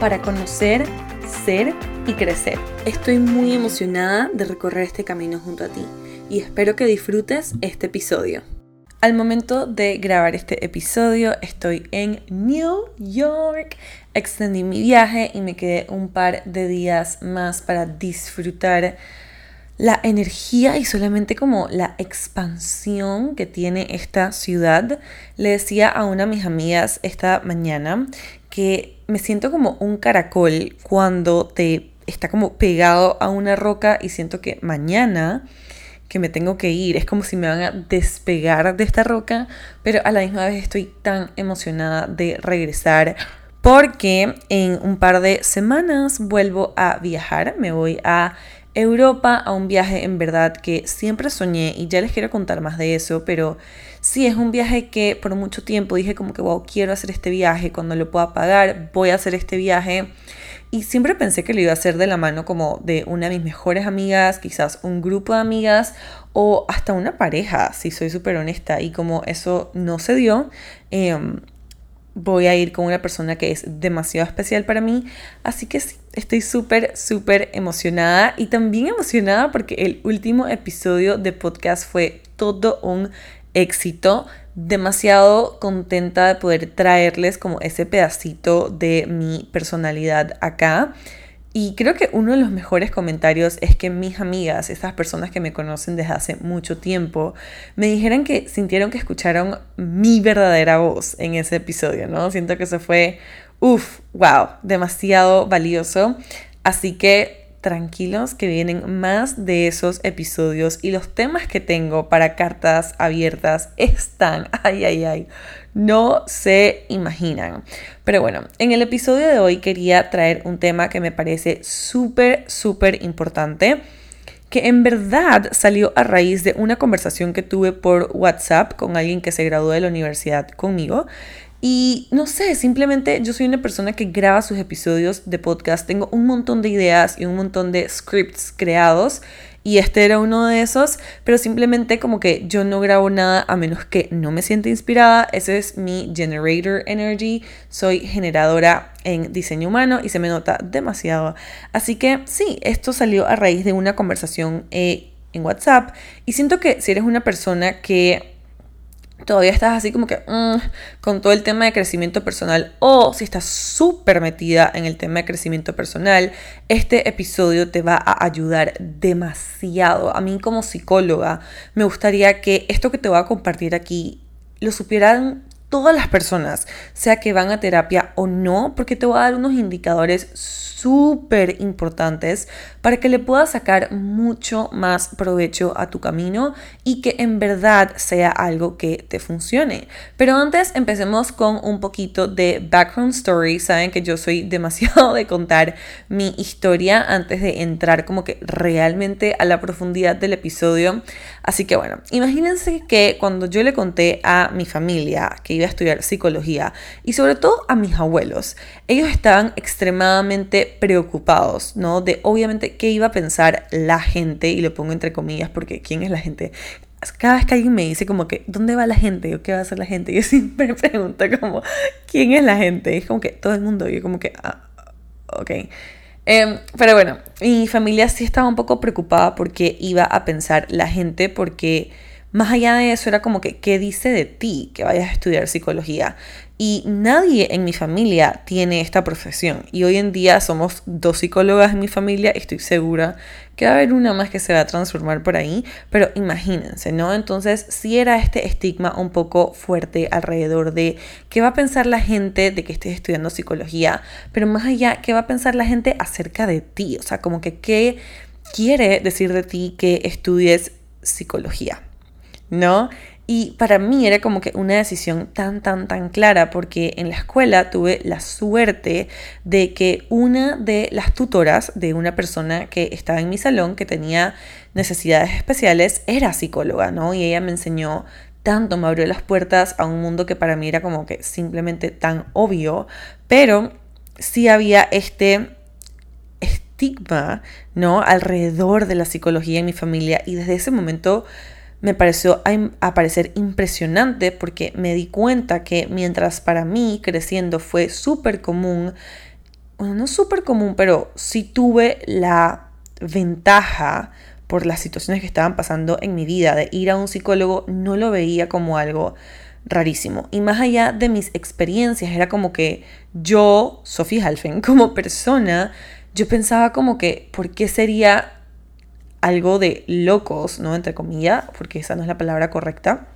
para conocer, ser y crecer. Estoy muy emocionada de recorrer este camino junto a ti y espero que disfrutes este episodio. Al momento de grabar este episodio estoy en New York. Extendí mi viaje y me quedé un par de días más para disfrutar la energía y solamente como la expansión que tiene esta ciudad. Le decía a una de mis amigas esta mañana que me siento como un caracol cuando te está como pegado a una roca y siento que mañana que me tengo que ir. Es como si me van a despegar de esta roca, pero a la misma vez estoy tan emocionada de regresar porque en un par de semanas vuelvo a viajar, me voy a Europa a un viaje en verdad que siempre soñé y ya les quiero contar más de eso, pero sí es un viaje que por mucho tiempo dije como que wow, quiero hacer este viaje, cuando lo pueda pagar voy a hacer este viaje y siempre pensé que lo iba a hacer de la mano como de una de mis mejores amigas, quizás un grupo de amigas o hasta una pareja, si soy súper honesta. Y como eso no se dio, em, voy a ir con una persona que es demasiado especial para mí. Así que sí, estoy súper, súper emocionada y también emocionada porque el último episodio de podcast fue todo un éxito demasiado contenta de poder traerles como ese pedacito de mi personalidad acá. Y creo que uno de los mejores comentarios es que mis amigas, esas personas que me conocen desde hace mucho tiempo, me dijeron que sintieron que escucharon mi verdadera voz en ese episodio, ¿no? Siento que eso fue, uff, wow, demasiado valioso. Así que tranquilos que vienen más de esos episodios y los temas que tengo para cartas abiertas están, ay, ay, ay, no se imaginan. Pero bueno, en el episodio de hoy quería traer un tema que me parece súper, súper importante que en verdad salió a raíz de una conversación que tuve por WhatsApp con alguien que se graduó de la universidad conmigo y no sé, simplemente yo soy una persona que graba sus episodios de podcast. Tengo un montón de ideas y un montón de scripts creados. Y este era uno de esos, pero simplemente como que yo no grabo nada a menos que no me sienta inspirada. Ese es mi generator energy. Soy generadora en diseño humano y se me nota demasiado. Así que sí, esto salió a raíz de una conversación eh, en WhatsApp. Y siento que si eres una persona que todavía estás así como que mm, con todo el tema de crecimiento personal o si estás súper metida en el tema de crecimiento personal, este episodio te va a ayudar demasiado. A mí como psicóloga me gustaría que esto que te voy a compartir aquí lo supieran todas las personas, sea que van a terapia o no, porque te voy a dar unos indicadores súper importantes para que le puedas sacar mucho más provecho a tu camino y que en verdad sea algo que te funcione. Pero antes empecemos con un poquito de background story. Saben que yo soy demasiado de contar mi historia antes de entrar como que realmente a la profundidad del episodio. Así que bueno, imagínense que cuando yo le conté a mi familia que iba a estudiar psicología y sobre todo a mis abuelos, ellos estaban extremadamente preocupados, ¿no? De obviamente qué iba a pensar la gente, y lo pongo entre comillas porque ¿quién es la gente? Cada vez que alguien me dice como que, ¿dónde va la gente? ¿O qué va a hacer la gente? Yo siempre pregunto como, ¿quién es la gente? es como que todo el mundo, yo como que, ah, ok. Em, pero bueno, mi familia sí estaba un poco preocupada porque iba a pensar la gente, porque más allá de eso era como que, ¿qué dice de ti que vayas a estudiar psicología? Y nadie en mi familia tiene esta profesión. Y hoy en día somos dos psicólogas en mi familia. Estoy segura que va a haber una más que se va a transformar por ahí. Pero imagínense, ¿no? Entonces sí era este estigma un poco fuerte alrededor de qué va a pensar la gente de que estés estudiando psicología. Pero más allá, qué va a pensar la gente acerca de ti. O sea, como que qué quiere decir de ti que estudies psicología. ¿No? Y para mí era como que una decisión tan, tan, tan clara porque en la escuela tuve la suerte de que una de las tutoras de una persona que estaba en mi salón que tenía necesidades especiales era psicóloga, ¿no? Y ella me enseñó tanto, me abrió las puertas a un mundo que para mí era como que simplemente tan obvio, pero sí había este estigma, ¿no? Alrededor de la psicología en mi familia y desde ese momento me pareció a, parecer impresionante porque me di cuenta que mientras para mí creciendo fue súper común, bueno, no súper común, pero sí tuve la ventaja por las situaciones que estaban pasando en mi vida de ir a un psicólogo, no lo veía como algo rarísimo. Y más allá de mis experiencias, era como que yo, Sofía Halfen, como persona, yo pensaba como que, ¿por qué sería algo de locos, ¿no? Entre comillas, porque esa no es la palabra correcta.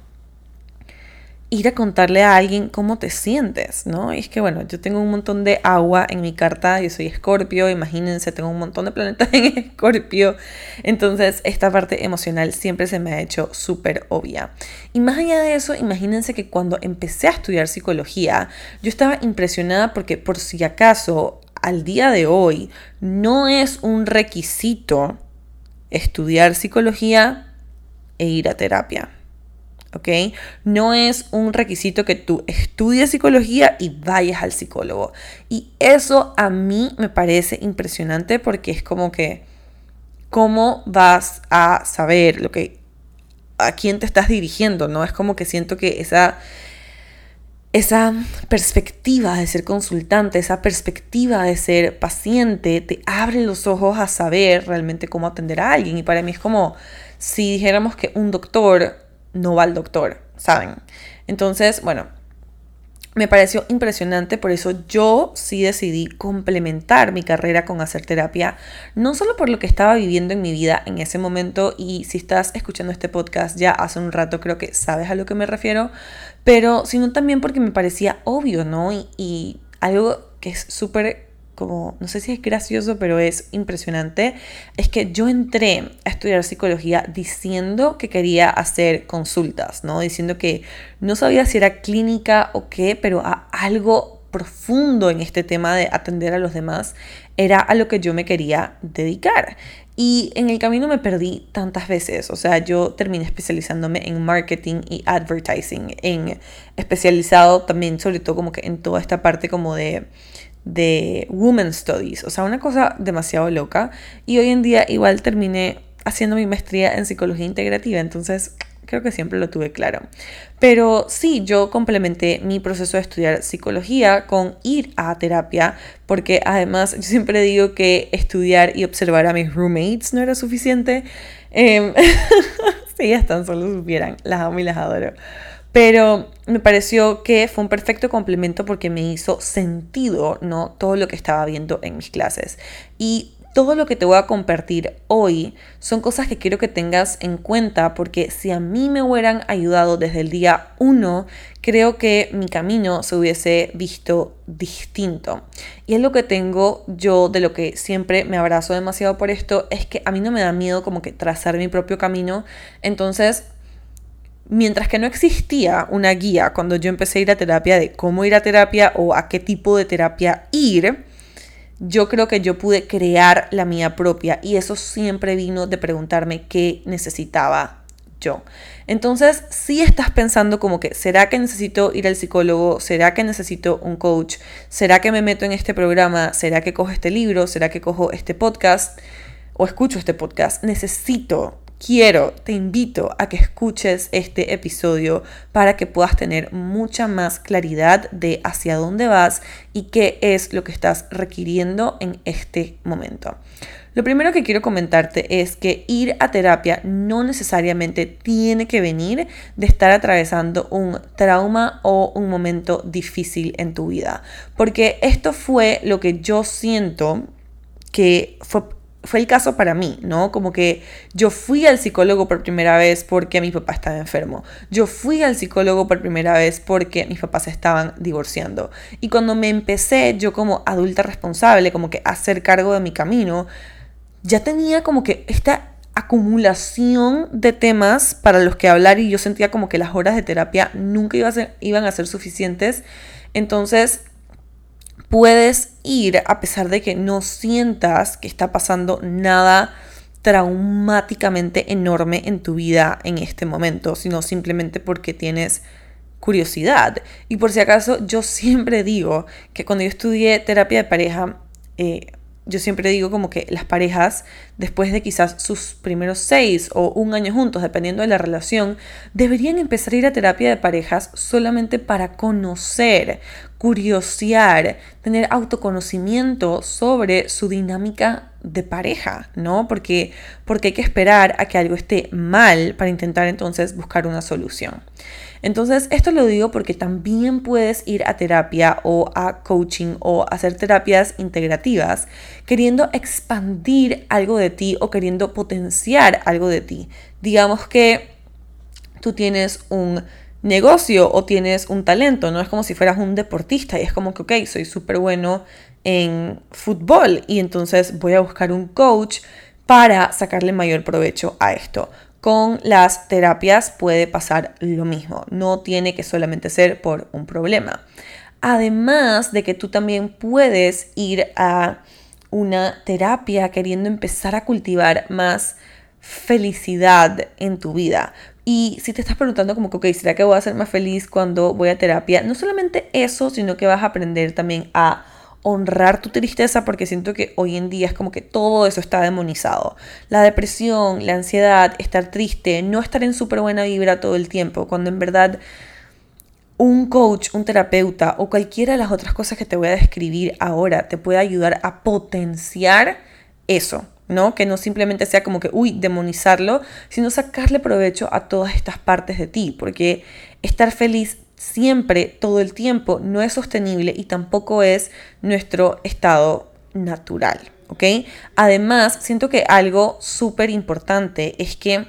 Ir a contarle a alguien cómo te sientes, ¿no? Y es que, bueno, yo tengo un montón de agua en mi carta, yo soy escorpio, imagínense, tengo un montón de planetas en escorpio, entonces esta parte emocional siempre se me ha hecho súper obvia. Y más allá de eso, imagínense que cuando empecé a estudiar psicología, yo estaba impresionada porque por si acaso al día de hoy no es un requisito estudiar psicología e ir a terapia. ¿Ok? No es un requisito que tú estudies psicología y vayas al psicólogo. Y eso a mí me parece impresionante porque es como que, ¿cómo vas a saber lo que, a quién te estás dirigiendo? ¿No? Es como que siento que esa esa perspectiva de ser consultante, esa perspectiva de ser paciente, te abre los ojos a saber realmente cómo atender a alguien. Y para mí es como si dijéramos que un doctor no va al doctor, ¿saben? Entonces, bueno, me pareció impresionante, por eso yo sí decidí complementar mi carrera con hacer terapia, no solo por lo que estaba viviendo en mi vida en ese momento, y si estás escuchando este podcast ya hace un rato creo que sabes a lo que me refiero, pero sino también porque me parecía obvio, ¿no? Y, algo que es súper como, no sé si es gracioso, pero es impresionante, es que yo entré a estudiar psicología diciendo que quería hacer consultas, ¿no? Diciendo que no sabía si era clínica o qué, pero algo profundo en este tema de atender a los demás era a lo que yo me quería dedicar. Y en el camino me perdí tantas veces, o sea, yo terminé especializándome en marketing y advertising, en especializado también sobre todo como que en toda esta parte como de de Women Studies, o sea, una cosa demasiado loca. Y hoy en día igual terminé haciendo mi maestría en psicología integrativa, entonces creo que siempre lo tuve claro. Pero sí, yo complementé mi proceso de estudiar psicología con ir a terapia, porque además yo siempre digo que estudiar y observar a mis roommates no era suficiente. Eh, si ellas tan solo supieran, las amo y las adoro. Pero me pareció que fue un perfecto complemento porque me hizo sentido, ¿no? Todo lo que estaba viendo en mis clases. Y todo lo que te voy a compartir hoy son cosas que quiero que tengas en cuenta porque si a mí me hubieran ayudado desde el día uno, creo que mi camino se hubiese visto distinto. Y es lo que tengo yo de lo que siempre me abrazo demasiado por esto, es que a mí no me da miedo como que trazar mi propio camino. Entonces, Mientras que no existía una guía cuando yo empecé a ir a terapia de cómo ir a terapia o a qué tipo de terapia ir, yo creo que yo pude crear la mía propia y eso siempre vino de preguntarme qué necesitaba yo. Entonces, si estás pensando como que, ¿será que necesito ir al psicólogo? ¿Será que necesito un coach? ¿Será que me meto en este programa? ¿Será que cojo este libro? ¿Será que cojo este podcast? ¿O escucho este podcast? Necesito quiero, te invito a que escuches este episodio para que puedas tener mucha más claridad de hacia dónde vas y qué es lo que estás requiriendo en este momento. Lo primero que quiero comentarte es que ir a terapia no necesariamente tiene que venir de estar atravesando un trauma o un momento difícil en tu vida, porque esto fue lo que yo siento que fue fue el caso para mí, ¿no? Como que yo fui al psicólogo por primera vez porque mi papá estaba enfermo. Yo fui al psicólogo por primera vez porque mis papás estaban divorciando. Y cuando me empecé yo como adulta responsable, como que a hacer cargo de mi camino, ya tenía como que esta acumulación de temas para los que hablar y yo sentía como que las horas de terapia nunca iban a ser suficientes. Entonces, puedes ir a pesar de que no sientas que está pasando nada traumáticamente enorme en tu vida en este momento, sino simplemente porque tienes curiosidad. Y por si acaso, yo siempre digo que cuando yo estudié terapia de pareja, eh, yo siempre digo como que las parejas, después de quizás sus primeros seis o un año juntos, dependiendo de la relación, deberían empezar a ir a terapia de parejas solamente para conocer, curiosear, tener autoconocimiento sobre su dinámica de pareja, ¿no? Porque, porque hay que esperar a que algo esté mal para intentar entonces buscar una solución. Entonces, esto lo digo porque también puedes ir a terapia o a coaching o hacer terapias integrativas queriendo expandir algo de ti o queriendo potenciar algo de ti. Digamos que tú tienes un negocio o tienes un talento, no es como si fueras un deportista y es como que, ok, soy súper bueno en fútbol y entonces voy a buscar un coach para sacarle mayor provecho a esto. Con las terapias puede pasar lo mismo, no tiene que solamente ser por un problema. Además de que tú también puedes ir a una terapia queriendo empezar a cultivar más felicidad en tu vida. Y si te estás preguntando como que, ok, ¿será que voy a ser más feliz cuando voy a terapia? No solamente eso, sino que vas a aprender también a honrar tu tristeza porque siento que hoy en día es como que todo eso está demonizado. La depresión, la ansiedad, estar triste, no estar en súper buena vibra todo el tiempo, cuando en verdad un coach, un terapeuta o cualquiera de las otras cosas que te voy a describir ahora te puede ayudar a potenciar eso. ¿no? Que no simplemente sea como que, uy, demonizarlo, sino sacarle provecho a todas estas partes de ti, porque estar feliz siempre, todo el tiempo, no es sostenible y tampoco es nuestro estado natural, ¿ok? Además, siento que algo súper importante es que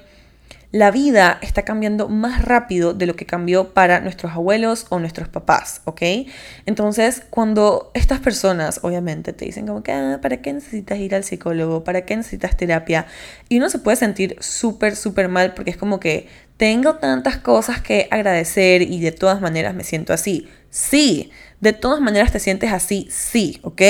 la vida está cambiando más rápido de lo que cambió para nuestros abuelos o nuestros papás, ¿ok? Entonces, cuando estas personas, obviamente, te dicen como que, ah, ¿para qué necesitas ir al psicólogo? ¿Para qué necesitas terapia? Y uno se puede sentir súper, súper mal porque es como que tengo tantas cosas que agradecer y de todas maneras me siento así. Sí, de todas maneras te sientes así, sí, ¿ok?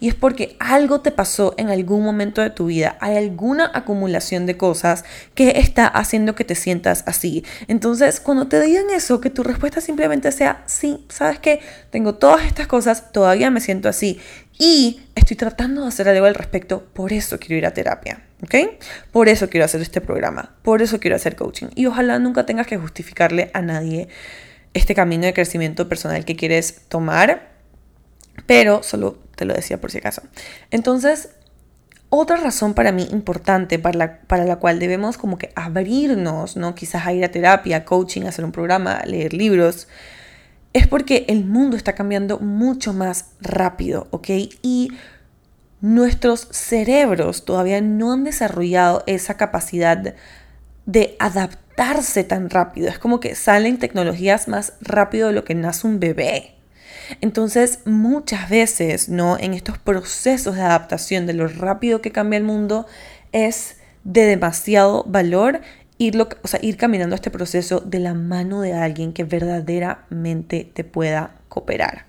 Y es porque algo te pasó en algún momento de tu vida. Hay alguna acumulación de cosas que está haciendo que te sientas así. Entonces, cuando te digan eso, que tu respuesta simplemente sea, sí, ¿sabes qué? Tengo todas estas cosas, todavía me siento así. Y estoy tratando de hacer algo al respecto, por eso quiero ir a terapia. ¿Ok? Por eso quiero hacer este programa, por eso quiero hacer coaching. Y ojalá nunca tengas que justificarle a nadie este camino de crecimiento personal que quieres tomar, pero solo te lo decía por si acaso. Entonces, otra razón para mí importante, para la, para la cual debemos como que abrirnos, ¿no? Quizás a ir a terapia, coaching, hacer un programa, leer libros, es porque el mundo está cambiando mucho más rápido, ¿ok? Y nuestros cerebros todavía no han desarrollado esa capacidad de tan rápido. Es como que salen tecnologías más rápido de lo que nace un bebé. Entonces, muchas veces, ¿no? En estos procesos de adaptación de lo rápido que cambia el mundo, es de demasiado valor ir, o sea, ir caminando este proceso de la mano de alguien que verdaderamente te pueda cooperar.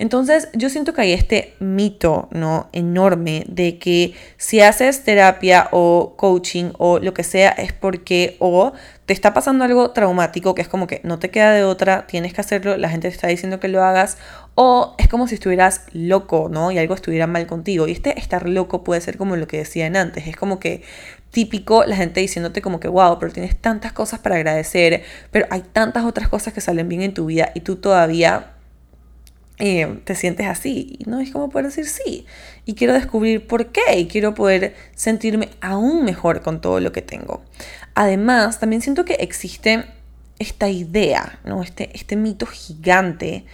Entonces yo siento que hay este mito, ¿no? Enorme de que si haces terapia o coaching o lo que sea es porque o te está pasando algo traumático que es como que no te queda de otra, tienes que hacerlo, la gente te está diciendo que lo hagas o es como si estuvieras loco, ¿no? Y algo estuviera mal contigo. Y este estar loco puede ser como lo que decían antes, es como que típico la gente diciéndote como que, wow, pero tienes tantas cosas para agradecer, pero hay tantas otras cosas que salen bien en tu vida y tú todavía eh, te sientes así. Y no es como poder decir sí. Y quiero descubrir por qué y quiero poder sentirme aún mejor con todo lo que tengo. Además, también siento que existe esta idea, ¿no? Este, este mito gigante.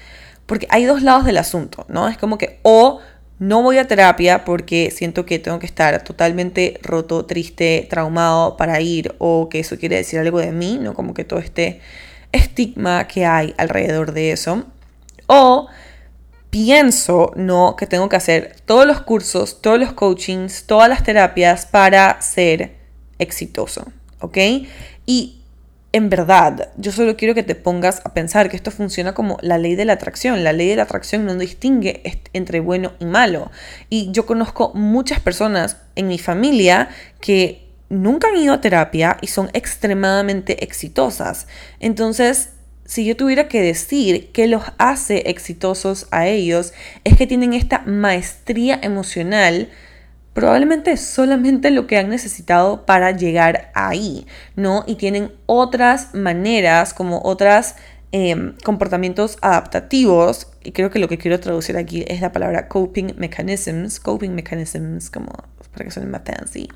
Porque hay dos lados del asunto, ¿no? Es como que o no voy a terapia porque siento que tengo que estar totalmente roto, triste, traumado para ir o que eso quiere decir algo de mí, ¿no? Como que todo este estigma que hay alrededor de eso. O pienso, no, que tengo que hacer todos los cursos, todos los coachings, todas las terapias para ser exitoso, ¿ok? Y en verdad, yo solo quiero que te pongas a pensar que esto funciona como la ley de la atracción. La ley de la atracción no distingue entre bueno y malo. Y yo conozco muchas personas en mi familia que nunca han ido a terapia y son extremadamente exitosas. Entonces, si yo tuviera que decir qué los hace exitosos a ellos, es que tienen esta maestría emocional probablemente es solamente lo que han necesitado para llegar ahí, ¿no? Y tienen otras maneras, como otros em, comportamientos adaptativos, y creo que lo que quiero traducir aquí es la palabra coping mechanisms, coping mechanisms, como para que suene más fancy,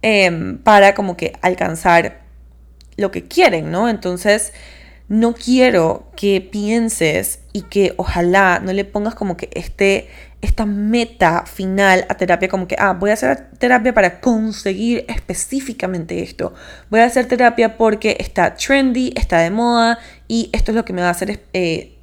em, para como que alcanzar lo que quieren, ¿no? Entonces, no quiero que pienses y que ojalá no le pongas como que este esta meta final a terapia, como que, ah, voy a hacer terapia para conseguir específicamente esto. Voy a hacer terapia porque está trendy, está de moda y esto es lo que me va a hacer eh,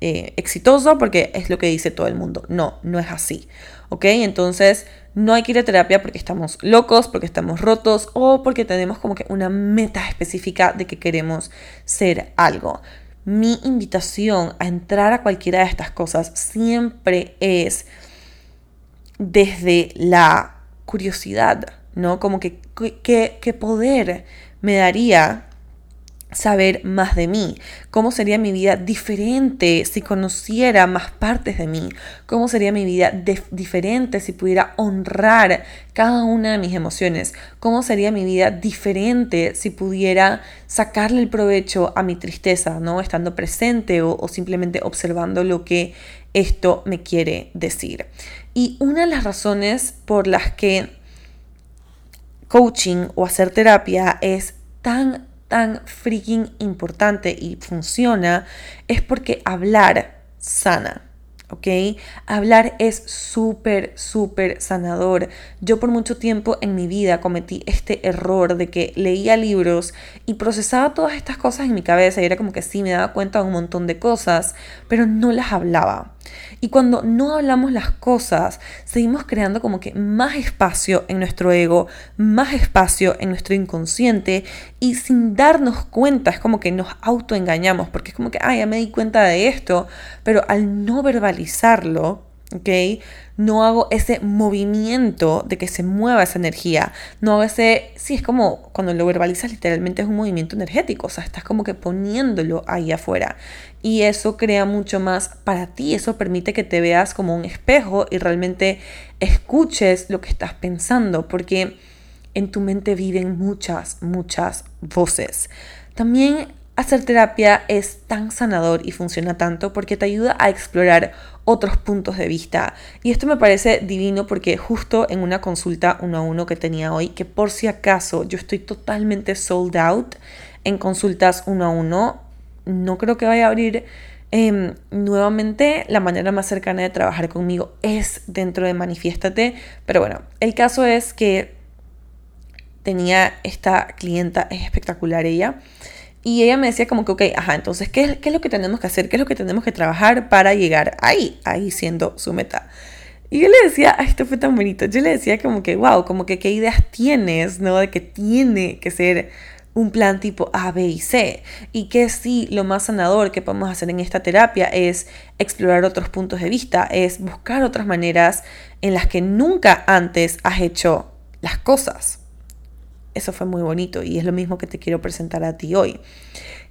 eh, exitoso porque es lo que dice todo el mundo. No, no es así. ¿Ok? Entonces, no hay que ir a terapia porque estamos locos, porque estamos rotos o porque tenemos como que una meta específica de que queremos ser algo mi invitación a entrar a cualquiera de estas cosas siempre es desde la curiosidad, ¿no? Como que, qué poder me daría saber más de mí, cómo sería mi vida diferente si conociera más partes de mí, cómo sería mi vida diferente si pudiera honrar cada una de mis emociones, cómo sería mi vida diferente si pudiera sacarle el provecho a mi tristeza, ¿no? Estando presente o, o simplemente observando lo que esto me quiere decir. Y una de las razones por las que coaching o hacer terapia es tan tan freaking importante y funciona es porque hablar sana. ¿ok? Hablar es súper, súper sanador. Yo por mucho tiempo en mi vida cometí este error de que leía libros y procesaba todas estas cosas en mi cabeza y era como que sí, me daba cuenta de un montón de cosas, pero no las hablaba. Y cuando no hablamos las cosas, seguimos creando como que más espacio en nuestro ego, más espacio en nuestro inconsciente y sin darnos cuenta es como que nos autoengañamos porque es como que, ay, ya me di cuenta de esto, pero al no verbalizarlo, ¿ok? No hago ese movimiento de que se mueva esa energía. No hago ese, sí, es como cuando lo verbalizas literalmente es un movimiento energético, o sea, estás como que poniéndolo ahí afuera. Y eso crea mucho más para ti, eso permite que te veas como un espejo y realmente escuches lo que estás pensando, porque en tu mente viven muchas, muchas voces. También hacer terapia es tan sanador y funciona tanto porque te ayuda a explorar otros puntos de vista. Y esto me parece divino porque justo en una consulta uno a uno que tenía hoy, que por si acaso yo estoy totalmente sold out en consultas uno a uno, no creo que vaya a abrir em, nuevamente la manera más cercana de trabajar conmigo es dentro de Manifiéstate. Pero bueno, el caso es que tenía esta clienta, es espectacular ella. Y ella me decía como que, ok, ajá, entonces, ¿qué, es lo que tenemos que hacer? ¿Qué es lo que tenemos que trabajar para llegar ahí? Ahí siendo su meta. Y yo le decía, esto fue tan bonito. Yo le decía como que, wow, como que qué ideas tienes, ¿no? De que tiene que ser un plan tipo A, B y C. Y que sí, lo más sanador que podemos hacer en esta terapia es explorar otros puntos de vista, es buscar otras maneras en las que nunca antes has hecho las cosas. Eso fue muy bonito y es lo mismo que te quiero presentar a ti hoy.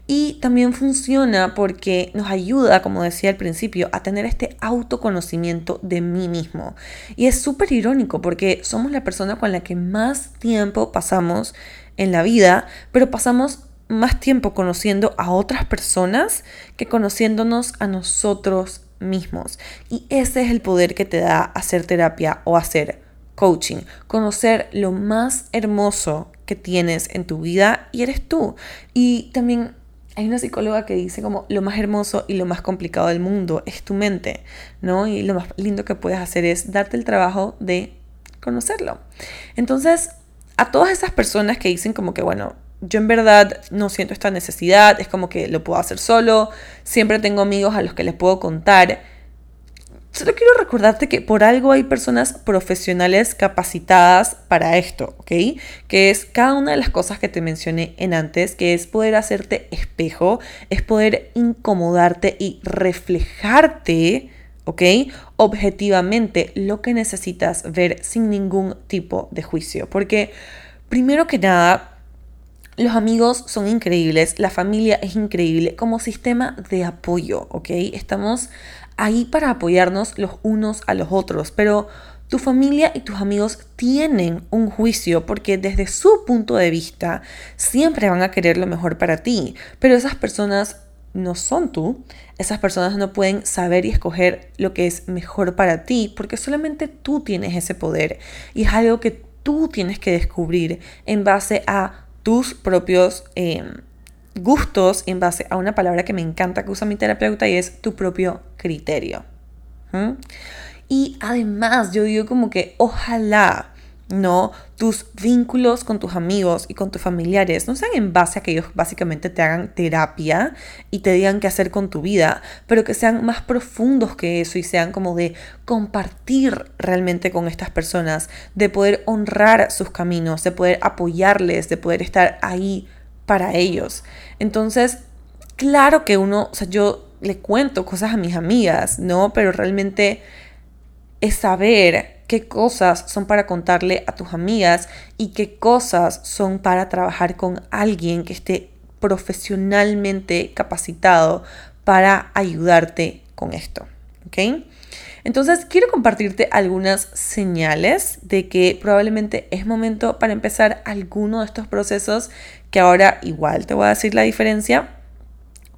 Y también funciona porque nos ayuda, como decía al principio, a tener este autoconocimiento de mí mismo. Y es súper irónico porque somos la persona con la que más tiempo pasamos en la vida, pero pasamos más tiempo conociendo a otras personas que conociéndonos a nosotros mismos. Y ese es el poder que te da hacer terapia o hacer coaching, conocer lo más hermoso que tienes en tu vida y eres tú. Y también hay una psicóloga que dice como lo más hermoso y lo más complicado del mundo es tu mente, ¿no? Y lo más lindo que puedes hacer es darte el trabajo de conocerlo. Entonces, a todas esas personas que dicen como que, bueno, yo en verdad no siento esta necesidad, es como que lo puedo hacer solo, siempre tengo amigos a los que les puedo contar Solo quiero recordarte que por algo hay personas profesionales capacitadas para esto, ¿ok? Que es cada una de las cosas que te mencioné en antes, que es poder hacerte espejo, es poder incomodarte y reflejarte, ¿ok? Objetivamente lo que necesitas ver sin ningún tipo de juicio. Porque, primero que nada, los amigos son increíbles, la familia es increíble como sistema de apoyo, ¿ok? Estamos ahí para apoyarnos los unos a los otros, pero tu familia y tus amigos tienen un juicio porque desde su punto de vista siempre van a querer lo mejor para ti, pero esas personas no son tú, esas personas no pueden saber y escoger lo que es mejor para ti porque solamente tú tienes ese poder y es algo que tú tienes que descubrir en base a tus propios... Eh, gustos en base a una palabra que me encanta que usa mi terapeuta y es tu propio criterio. Y además yo digo como que ojalá no tus vínculos con tus amigos y con tus familiares no sean en base a que ellos básicamente te hagan terapia y te digan qué hacer con tu vida, pero que sean más profundos que eso y sean como de compartir realmente con estas personas, de poder honrar sus caminos, de poder apoyarles, de poder estar ahí para ellos. Entonces, claro que uno, o sea, yo le cuento cosas a mis amigas, ¿no? Pero realmente es saber qué cosas son para contarle a tus amigas y qué cosas son para trabajar con alguien que esté profesionalmente capacitado para ayudarte con esto, ¿ok? Entonces quiero compartirte algunas señales de que probablemente es momento para empezar alguno de estos procesos que ahora igual te voy a decir la diferencia,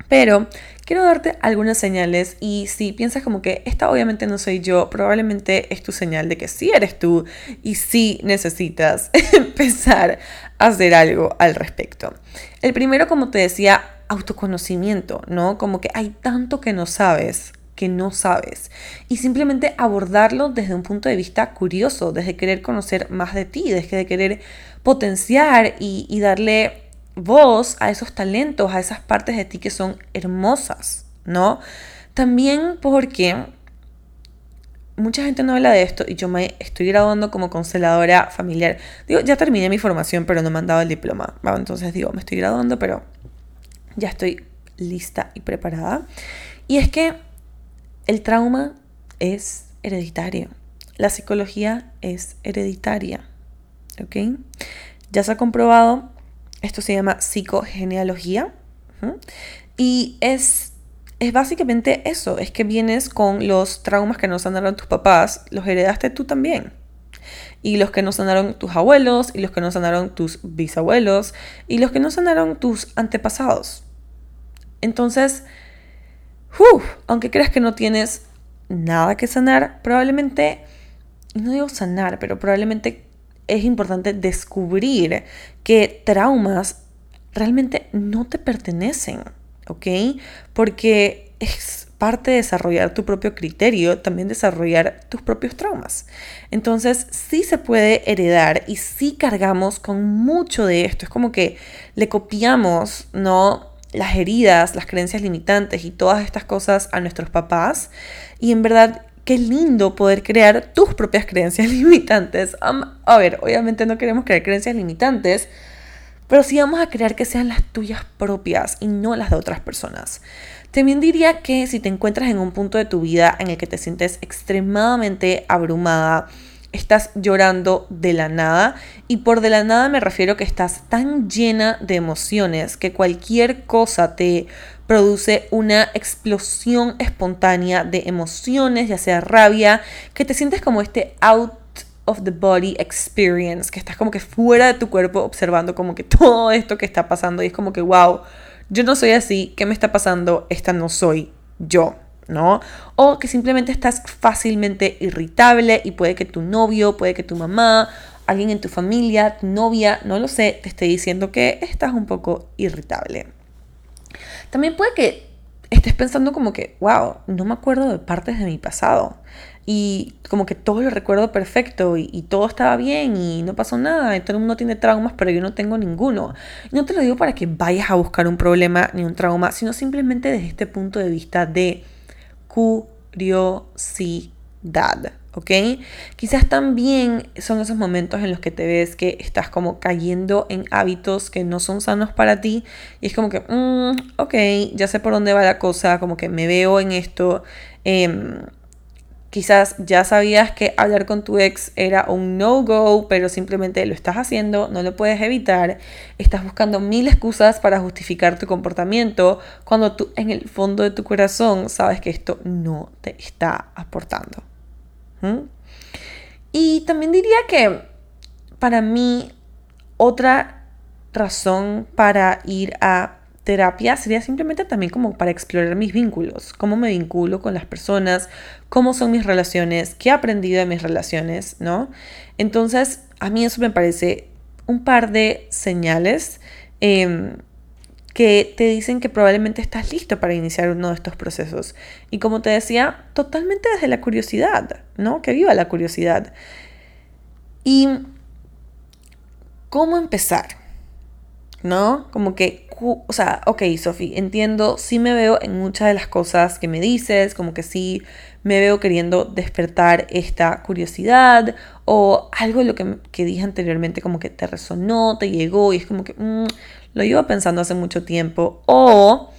pero quiero darte algunas señales y si piensas como que esta obviamente no soy yo, probablemente es tu señal de que sí eres tú y sí necesitas empezar a hacer algo al respecto. El primero, como te decía, autoconocimiento, ¿no? Como que hay tanto que no sabes que no sabes y simplemente abordarlo desde un punto de vista curioso, desde querer conocer más de ti, desde querer potenciar y, darle voz a esos talentos, a esas partes de ti que son hermosas, ¿no? También porque mucha gente no habla de esto y yo me estoy graduando como consteladora familiar. Digo, ya terminé mi formación, pero no me han dado el diploma. Entonces digo, me estoy graduando, pero ya estoy lista y preparada. Y es que el trauma es hereditario. La psicología es hereditaria. ¿Ok? Ya se ha comprobado, esto se llama psicogenealogía. Y es, es básicamente eso, es que vienes con los traumas que nos sanaron tus papás, los heredaste tú también. Y los que nos sanaron tus abuelos, y los que nos sanaron tus bisabuelos, y los que nos sanaron tus antepasados. Entonces, aunque creas que no tienes nada que sanar, probablemente, no digo sanar, pero probablemente es importante descubrir que traumas realmente no te pertenecen, ¿ok? Porque es parte de desarrollar tu propio criterio, también desarrollar tus propios traumas. Entonces, sí se puede heredar y sí cargamos con mucho de esto. Es como que le copiamos, ¿no? las heridas, las creencias limitantes y todas estas cosas a nuestros papás. Y en verdad, qué lindo poder crear tus propias creencias limitantes. a ver, obviamente no queremos crear creencias limitantes, pero sí vamos a crear que sean las tuyas propias y no las de otras personas. También diría que si te encuentras en un punto de tu vida en el que te sientes extremadamente abrumada, estás llorando de la nada y por de la nada me refiero que estás tan llena de emociones que cualquier cosa te produce una explosión espontánea de emociones, ya sea rabia, que te sientes como este out of the body experience, que estás como que fuera de tu cuerpo observando como que todo esto que está pasando y es como que wow, yo no soy así, ¿qué me está pasando? Esta no soy yo. ¿no? O que simplemente estás fácilmente irritable y puede que tu novio, puede que tu mamá, alguien en tu familia, tu novia, no lo sé, te esté diciendo que estás un poco irritable. También puede que estés pensando como que, wow, no me acuerdo de partes de mi pasado. Y como que todo lo recuerdo perfecto y, todo estaba bien y no pasó nada. Y todo el mundo tiene traumas, pero yo no tengo ninguno. No te lo digo para que vayas a buscar un problema ni un trauma, sino simplemente desde este punto de vista de curiosidad. ¿Ok? Quizás también son esos momentos en los que te ves que estás como cayendo en hábitos que no son sanos para ti y es como que, mm, ok, ya sé por dónde va la cosa, como que me veo en esto. Em, quizás ya sabías que hablar con tu ex era un no-go, pero simplemente lo estás haciendo, no lo puedes evitar, estás buscando mil excusas para justificar tu comportamiento cuando tú en el fondo de tu corazón sabes que esto no te está aportando. Y también diría que para mí otra razón para ir a terapia sería simplemente también como para explorar mis vínculos, cómo me vinculo con las personas, cómo son mis relaciones, qué he aprendido de mis relaciones, ¿no? Entonces, a mí eso me parece un par de señales em, que te dicen que probablemente estás listo para iniciar uno de estos procesos. Y como te decía, totalmente desde la curiosidad, ¿no? Que viva la curiosidad. Y cómo empezar, ¿no? Como que, o sea, ok, Sofi, entiendo, sí me veo en muchas de las cosas que me dices, como que sí me veo queriendo despertar esta curiosidad o algo de lo que, que dije anteriormente como que te resonó, te llegó y es como que, mm, lo llevo pensando hace mucho tiempo o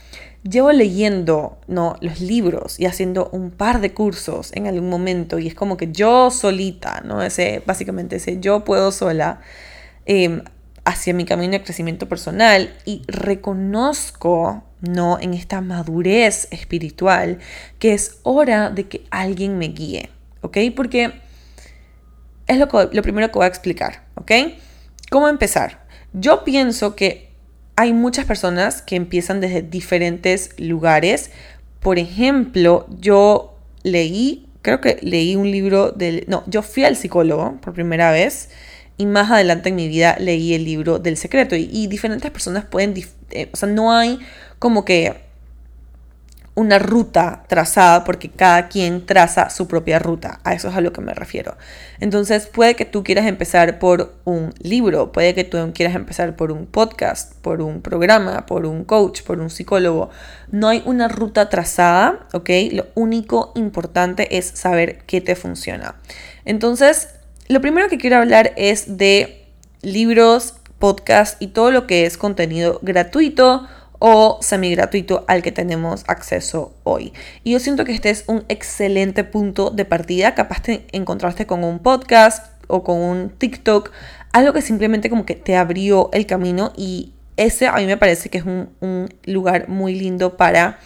llevo leyendo no los libros y haciendo un par de cursos en algún momento y es como que yo solita no ese básicamente ese yo puedo sola em, hacia mi camino de crecimiento personal y reconozco no en esta madurez espiritual que es hora de que alguien me guíe ok porque es lo, lo primero que voy a explicar ok cómo empezar yo pienso que hay muchas personas que empiezan desde diferentes lugares. Por ejemplo, yo leí, creo que leí un libro del... No, yo fui al psicólogo por primera vez y más adelante en mi vida leí el libro del secreto y, diferentes personas pueden... Eh, o sea, no hay como que una ruta trazada porque cada quien traza su propia ruta. A eso es a lo que me refiero. Entonces puede que tú quieras empezar por un libro, puede que tú quieras empezar por un podcast, por un programa, por un coach, por un psicólogo. No hay una ruta trazada, ¿ok? Lo único importante es saber qué te funciona. Entonces, lo primero que quiero hablar es de libros, podcasts y todo lo que es contenido gratuito o semi gratuito al que tenemos acceso hoy. Y yo siento que este es un excelente punto de partida. Capaz te encontraste con un podcast o con un TikTok, algo que simplemente como que te abrió el camino y ese a mí me parece que es un, un lugar muy lindo para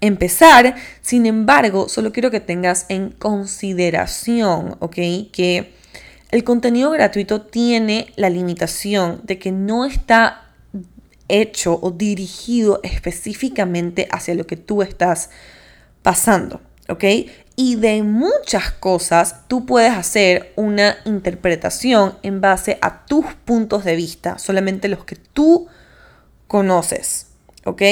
empezar. Sin embargo, solo quiero que tengas en consideración, ¿ok? Que el contenido gratuito tiene la limitación de que no está hecho o dirigido específicamente hacia lo que tú estás pasando, ¿ok? Y de muchas cosas tú puedes hacer una interpretación en base a tus puntos de vista, solamente los que tú conoces, ¿ok?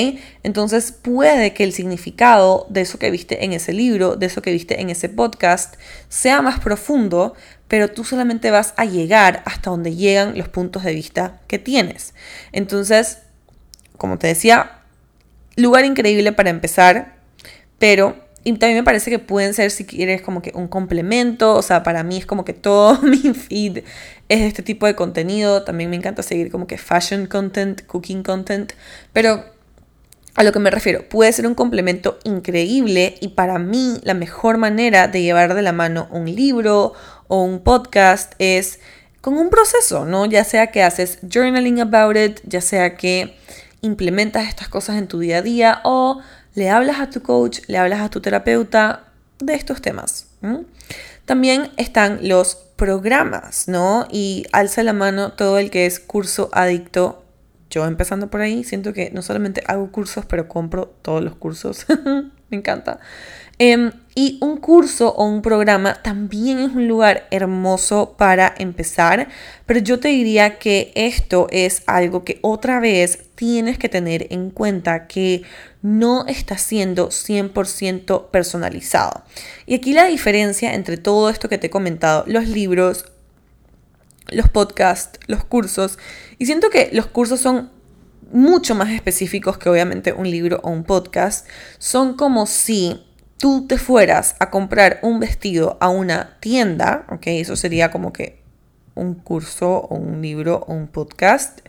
Entonces puede que el significado de eso que viste en ese libro, de eso que viste en ese podcast, sea más profundo, pero tú solamente vas a llegar hasta donde llegan los puntos de vista que tienes. Entonces, como te decía, lugar increíble para empezar, pero y también me parece que pueden ser si quieres como que un complemento, o sea, para mí es como que todo mi feed es este tipo de contenido, también me encanta seguir como que fashion content, cooking content, pero a lo que me refiero, puede ser un complemento increíble y para mí la mejor manera de llevar de la mano un libro o un podcast es con un proceso, ¿no? Ya sea que haces journaling about it, ya sea que implementas estas cosas en tu día a día o le hablas a tu coach, le hablas a tu terapeuta de estos temas. También están los programas, ¿no? Y alza la mano todo el que es curso adicto. Yo empezando por ahí, siento que no solamente hago cursos, pero compro todos los cursos. Me encanta. Em, y un curso o un programa también es un lugar hermoso para empezar, pero yo te diría que esto es algo que otra vez tienes que tener en cuenta que no está siendo 100% personalizado. Y aquí la diferencia entre todo esto que te he comentado, los libros, los podcasts, los cursos, y siento que los cursos son mucho más específicos que obviamente un libro o un podcast, son como si tú te fueras a comprar un vestido a una tienda, ok, eso sería como que un curso o un libro o un podcast,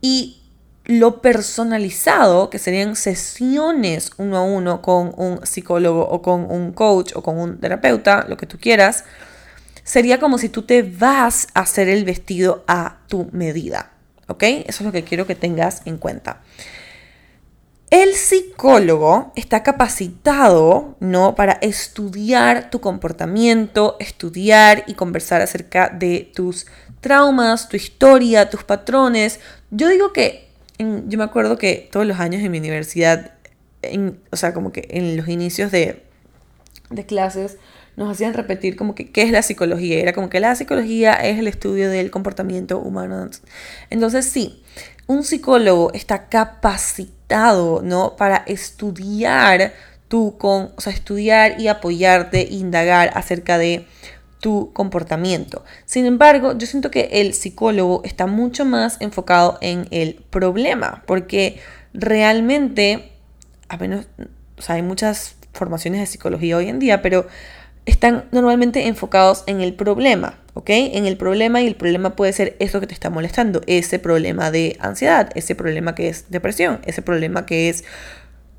y lo personalizado, que serían sesiones uno a uno con un psicólogo o con un coach o con un terapeuta, lo que tú quieras, sería como si tú te vas a hacer el vestido a tu medida. ¿Ok? Eso es lo que quiero que tengas en cuenta. El psicólogo está capacitado, ¿no? Para estudiar tu comportamiento, estudiar y conversar acerca de tus traumas, tu historia, tus patrones. Yo digo que, yo me acuerdo que todos los años en mi universidad, o sea, como que en los inicios de, de clases, nos hacían repetir como que qué es la psicología. Era como que la psicología es el estudio del comportamiento humano. Entonces sí, un psicólogo está capacitado, ¿no? Para estudiar tu con, o sea, estudiar y apoyarte, indagar acerca de tu comportamiento. Sin embargo, yo siento que el psicólogo está mucho más enfocado en el problema, porque realmente, a menos, o sea, hay muchas formaciones de psicología hoy en día, pero están normalmente enfocados en el problema, ¿ok? En el problema y el problema puede ser eso que te está molestando, ese problema de ansiedad, ese problema que es depresión, ese problema que es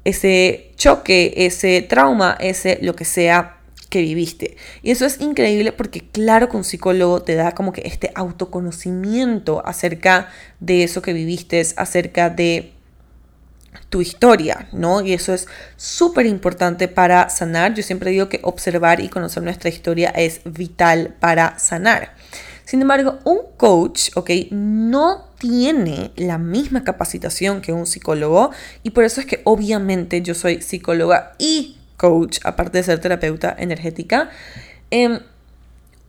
ese choque, ese trauma, ese lo que sea que viviste. Y eso es increíble porque claro que un psicólogo te da como que este autoconocimiento acerca de eso que viviste, acerca de tu historia, ¿no? Y eso es súper importante para sanar. Yo siempre digo que observar y conocer nuestra historia es vital para sanar. Sin embargo, un coach, ¿ok? No tiene la misma capacitación que un psicólogo y por eso es que obviamente yo soy psicóloga y coach, aparte de ser terapeuta energética. Em,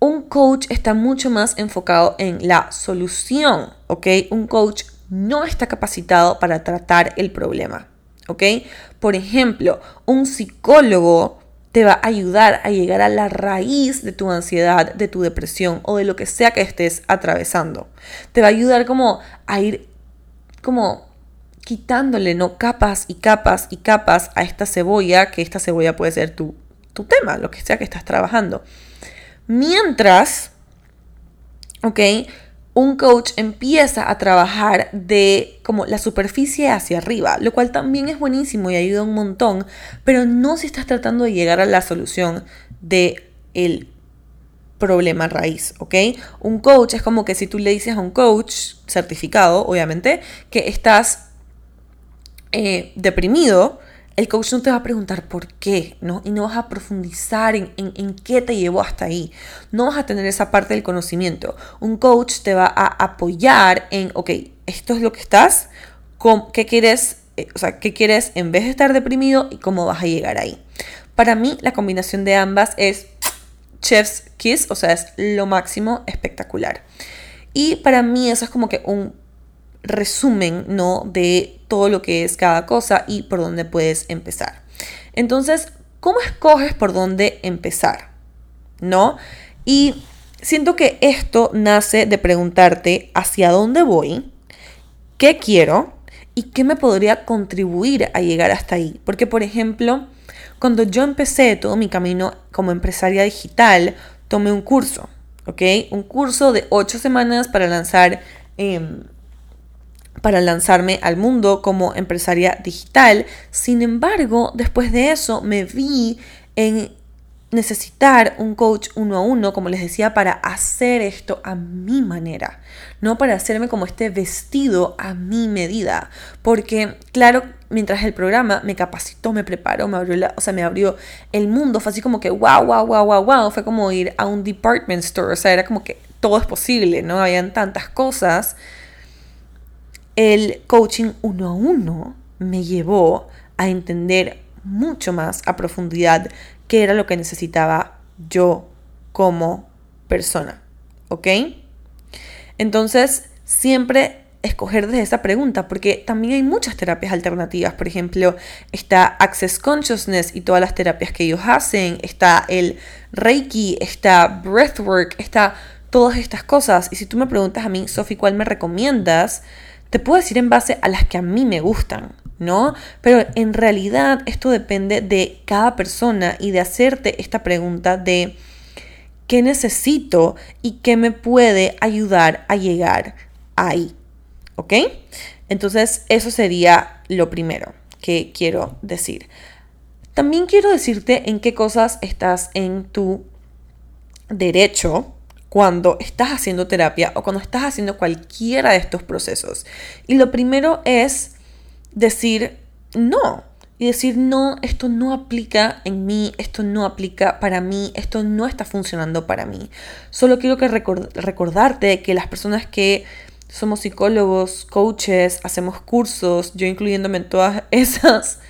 un coach está mucho más enfocado en la solución, ¿ok? Un coach no está capacitado para tratar el problema. ¿Ok? Por ejemplo, un psicólogo te va a ayudar a llegar a la raíz de tu ansiedad, de tu depresión o de lo que sea que estés atravesando. Te va a ayudar como a ir como quitándole no capas y capas y capas a esta cebolla, que esta cebolla puede ser tu, tu tema, lo que sea que estás trabajando. Mientras, ¿ok? Un coach empieza a trabajar de como la superficie hacia arriba, lo cual también es buenísimo y ayuda un montón, pero no si estás tratando de llegar a la solución de el problema raíz, ¿ok? Un coach es como que si tú le dices a un coach certificado, obviamente, que estás eh, deprimido, el coach no te va a preguntar por qué, ¿no? Y no vas a profundizar en, en, qué te llevó hasta ahí. No vas a tener esa parte del conocimiento. Un coach te va a apoyar en, ok, esto es lo que estás, ¿qué quieres, eh, o sea, qué quieres en vez de estar deprimido y cómo vas a llegar ahí? Para mí, la combinación de ambas es chef's kiss, o sea, es lo máximo espectacular. Y para mí eso es como que un resumen, ¿no? De todo lo que es cada cosa y por dónde puedes empezar. Entonces, ¿cómo escoges por dónde empezar? ¿No? Y siento que esto nace de preguntarte hacia dónde voy, qué quiero y qué me podría contribuir a llegar hasta ahí. Porque, por ejemplo, cuando yo empecé todo mi camino como empresaria digital, tomé un curso, ¿ok? Un curso de ocho semanas para lanzar em, para lanzarme al mundo como empresaria digital. Sin embargo, después de eso me vi en necesitar un coach uno a uno, como les decía, para hacer esto a mi manera, no para hacerme como este vestido a mi medida, porque claro, mientras el programa me capacitó, me preparó, me abrió, o sea, me abrió el mundo, fue así como que wow, wow, wow, wow, wow, fue como ir a un department store, o sea, era como que todo es posible, ¿no? Habían tantas cosas el coaching uno a uno me llevó a entender mucho más a profundidad qué era lo que necesitaba yo como persona. ¿Ok? Entonces, siempre escoger desde esa pregunta, porque también hay muchas terapias alternativas. Por ejemplo, está Access Consciousness y todas las terapias que ellos hacen, está el Reiki, está Breathwork, está todas estas cosas. Y si tú me preguntas a mí, Sophie, ¿cuál me recomiendas? Te puedo decir en base a las que a mí me gustan, ¿no? Pero en realidad esto depende de cada persona y de hacerte esta pregunta de qué necesito y qué me puede ayudar a llegar ahí, ¿ok? Entonces eso sería lo primero que quiero decir. También quiero decirte en qué cosas estás en tu derecho cuando estás haciendo terapia o cuando estás haciendo cualquiera de estos procesos. Y lo primero es decir no. Y decir, no, esto no aplica en mí, esto no aplica para mí, esto no está funcionando para mí. Solo quiero que recordarte que las personas que somos psicólogos, coaches, hacemos cursos, yo incluyéndome en todas esas,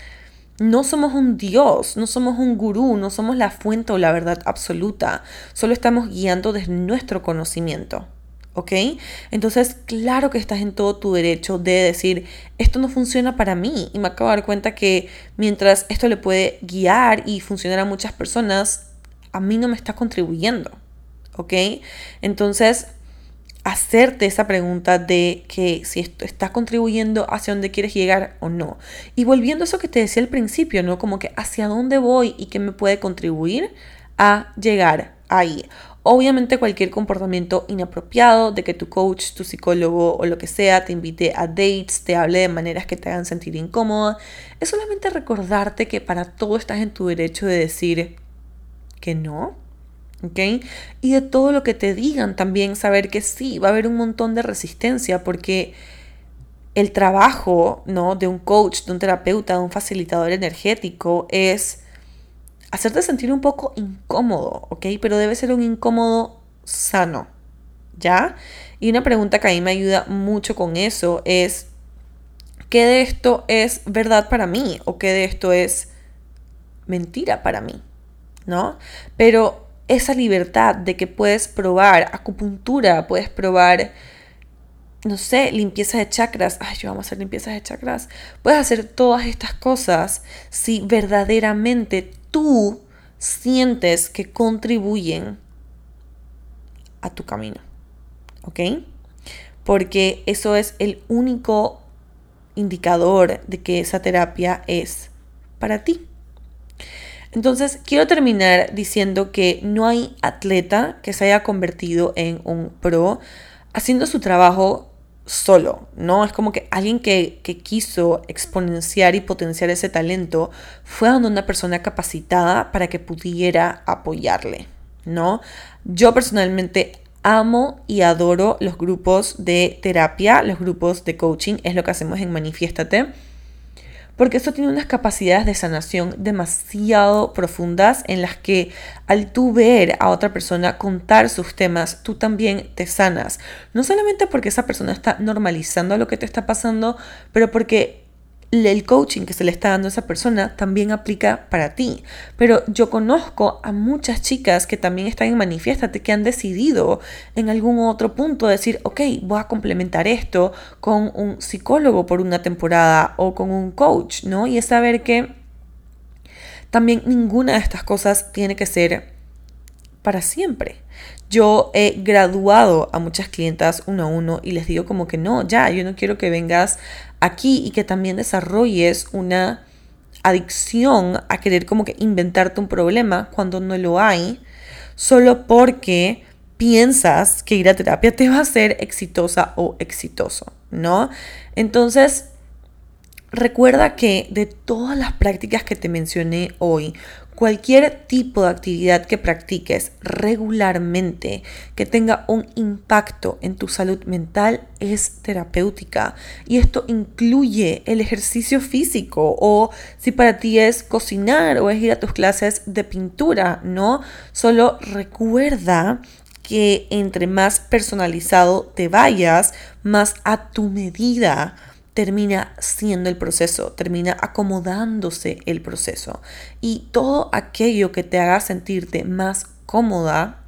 no somos un Dios, no somos un gurú, no somos la fuente o la verdad absoluta. Solo estamos guiando desde nuestro conocimiento. ¿Ok? Entonces, claro que estás en todo tu derecho de decir, esto no funciona para mí. Y me acabo de dar cuenta que mientras esto le puede guiar y funcionar a muchas personas, a mí no me está contribuyendo. ¿Ok? Entonces, hacerte esa pregunta de que si esto está contribuyendo hacia dónde quieres llegar o no. Y volviendo a eso que te decía al principio, ¿no? Como que hacia dónde voy y qué me puede contribuir a llegar ahí. Obviamente cualquier comportamiento inapropiado de que tu coach, tu psicólogo o lo que sea te invite a dates, te hable de maneras que te hagan sentir incómoda, es solamente recordarte que para todo estás en tu derecho de decir que no y de todo lo que te digan también saber que sí, va a haber un montón de resistencia porque el trabajo, ¿no? De un coach, de un terapeuta, de un facilitador energético es hacerte sentir un poco incómodo, ¿ok? Pero debe ser un incómodo sano, ¿ya? Y una pregunta que a mí me ayuda mucho con eso es, ¿qué de esto es verdad para mí? ¿O qué de esto es mentira para mí? ¿No? Pero esa libertad de que puedes probar acupuntura, puedes probar, no sé, limpieza de chakras. Ay, yo vamos a hacer limpieza de chakras. Puedes hacer todas estas cosas si verdaderamente tú sientes que contribuyen a tu camino. ¿Ok? Porque eso es el único indicador de que esa terapia es para ti. Entonces, quiero terminar diciendo que no hay atleta que se haya convertido en un pro haciendo su trabajo solo, ¿no? Es como que alguien que, quiso exponenciar y potenciar ese talento fue a una persona capacitada para que pudiera apoyarle, ¿no? Yo personalmente amo y adoro los grupos de terapia, los grupos de coaching, es lo que hacemos en Manifiéstate porque esto tiene unas capacidades de sanación demasiado profundas en las que al tú ver a otra persona contar sus temas, tú también te sanas. No solamente porque esa persona está normalizando lo que te está pasando, pero porque el coaching que se le está dando a esa persona también aplica para ti. Pero yo conozco a muchas chicas que también están en Manifiéstate, que han decidido en algún otro punto decir, ok, voy a complementar esto con un psicólogo por una temporada o con un coach, ¿no? Y es saber que también ninguna de estas cosas tiene que ser para siempre. Yo he graduado a muchas clientas uno a uno y les digo como que no, ya, yo no quiero que vengas aquí y que también desarrolles una adicción a querer como que inventarte un problema cuando no lo hay, solo porque piensas que ir a terapia te va a hacer exitosa o exitoso, ¿no? Entonces, recuerda que de todas las prácticas que te mencioné hoy, Cualquier tipo de actividad que practiques regularmente que tenga un impacto en tu salud mental es terapéutica y esto incluye el ejercicio físico o si para ti es cocinar o es ir a tus clases de pintura, ¿no? Solo recuerda que entre más personalizado te vayas, más a tu medida termina siendo el proceso, termina acomodándose el proceso. Y todo aquello que te haga sentirte más cómoda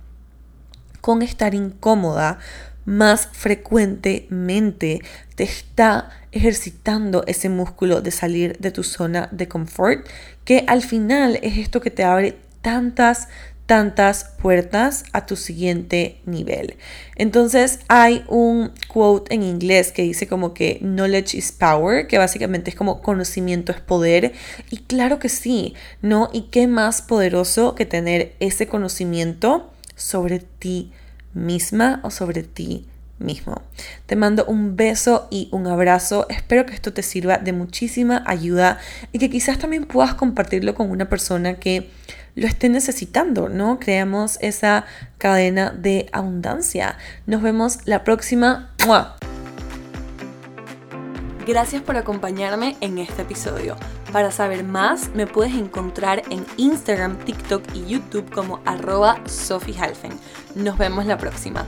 con estar incómoda más frecuentemente te está ejercitando ese músculo de salir de tu zona de confort, que al final es esto que te abre tantas, tantas puertas a tu siguiente nivel. Entonces hay un quote en inglés que dice como que knowledge is power, que básicamente es como conocimiento es poder. Y claro que sí, ¿no? ¿Y qué más poderoso que tener ese conocimiento sobre ti misma o sobre ti mismo. Te mando un beso y un abrazo. Espero que esto te sirva de muchísima ayuda y que quizás también puedas compartirlo con una persona que lo esté necesitando, ¿no? Creamos esa cadena de abundancia. Nos vemos la próxima. Gracias por acompañarme en este episodio. Para saber más, me puedes encontrar en Instagram, TikTok y YouTube como arroba Sophie Nos vemos la próxima.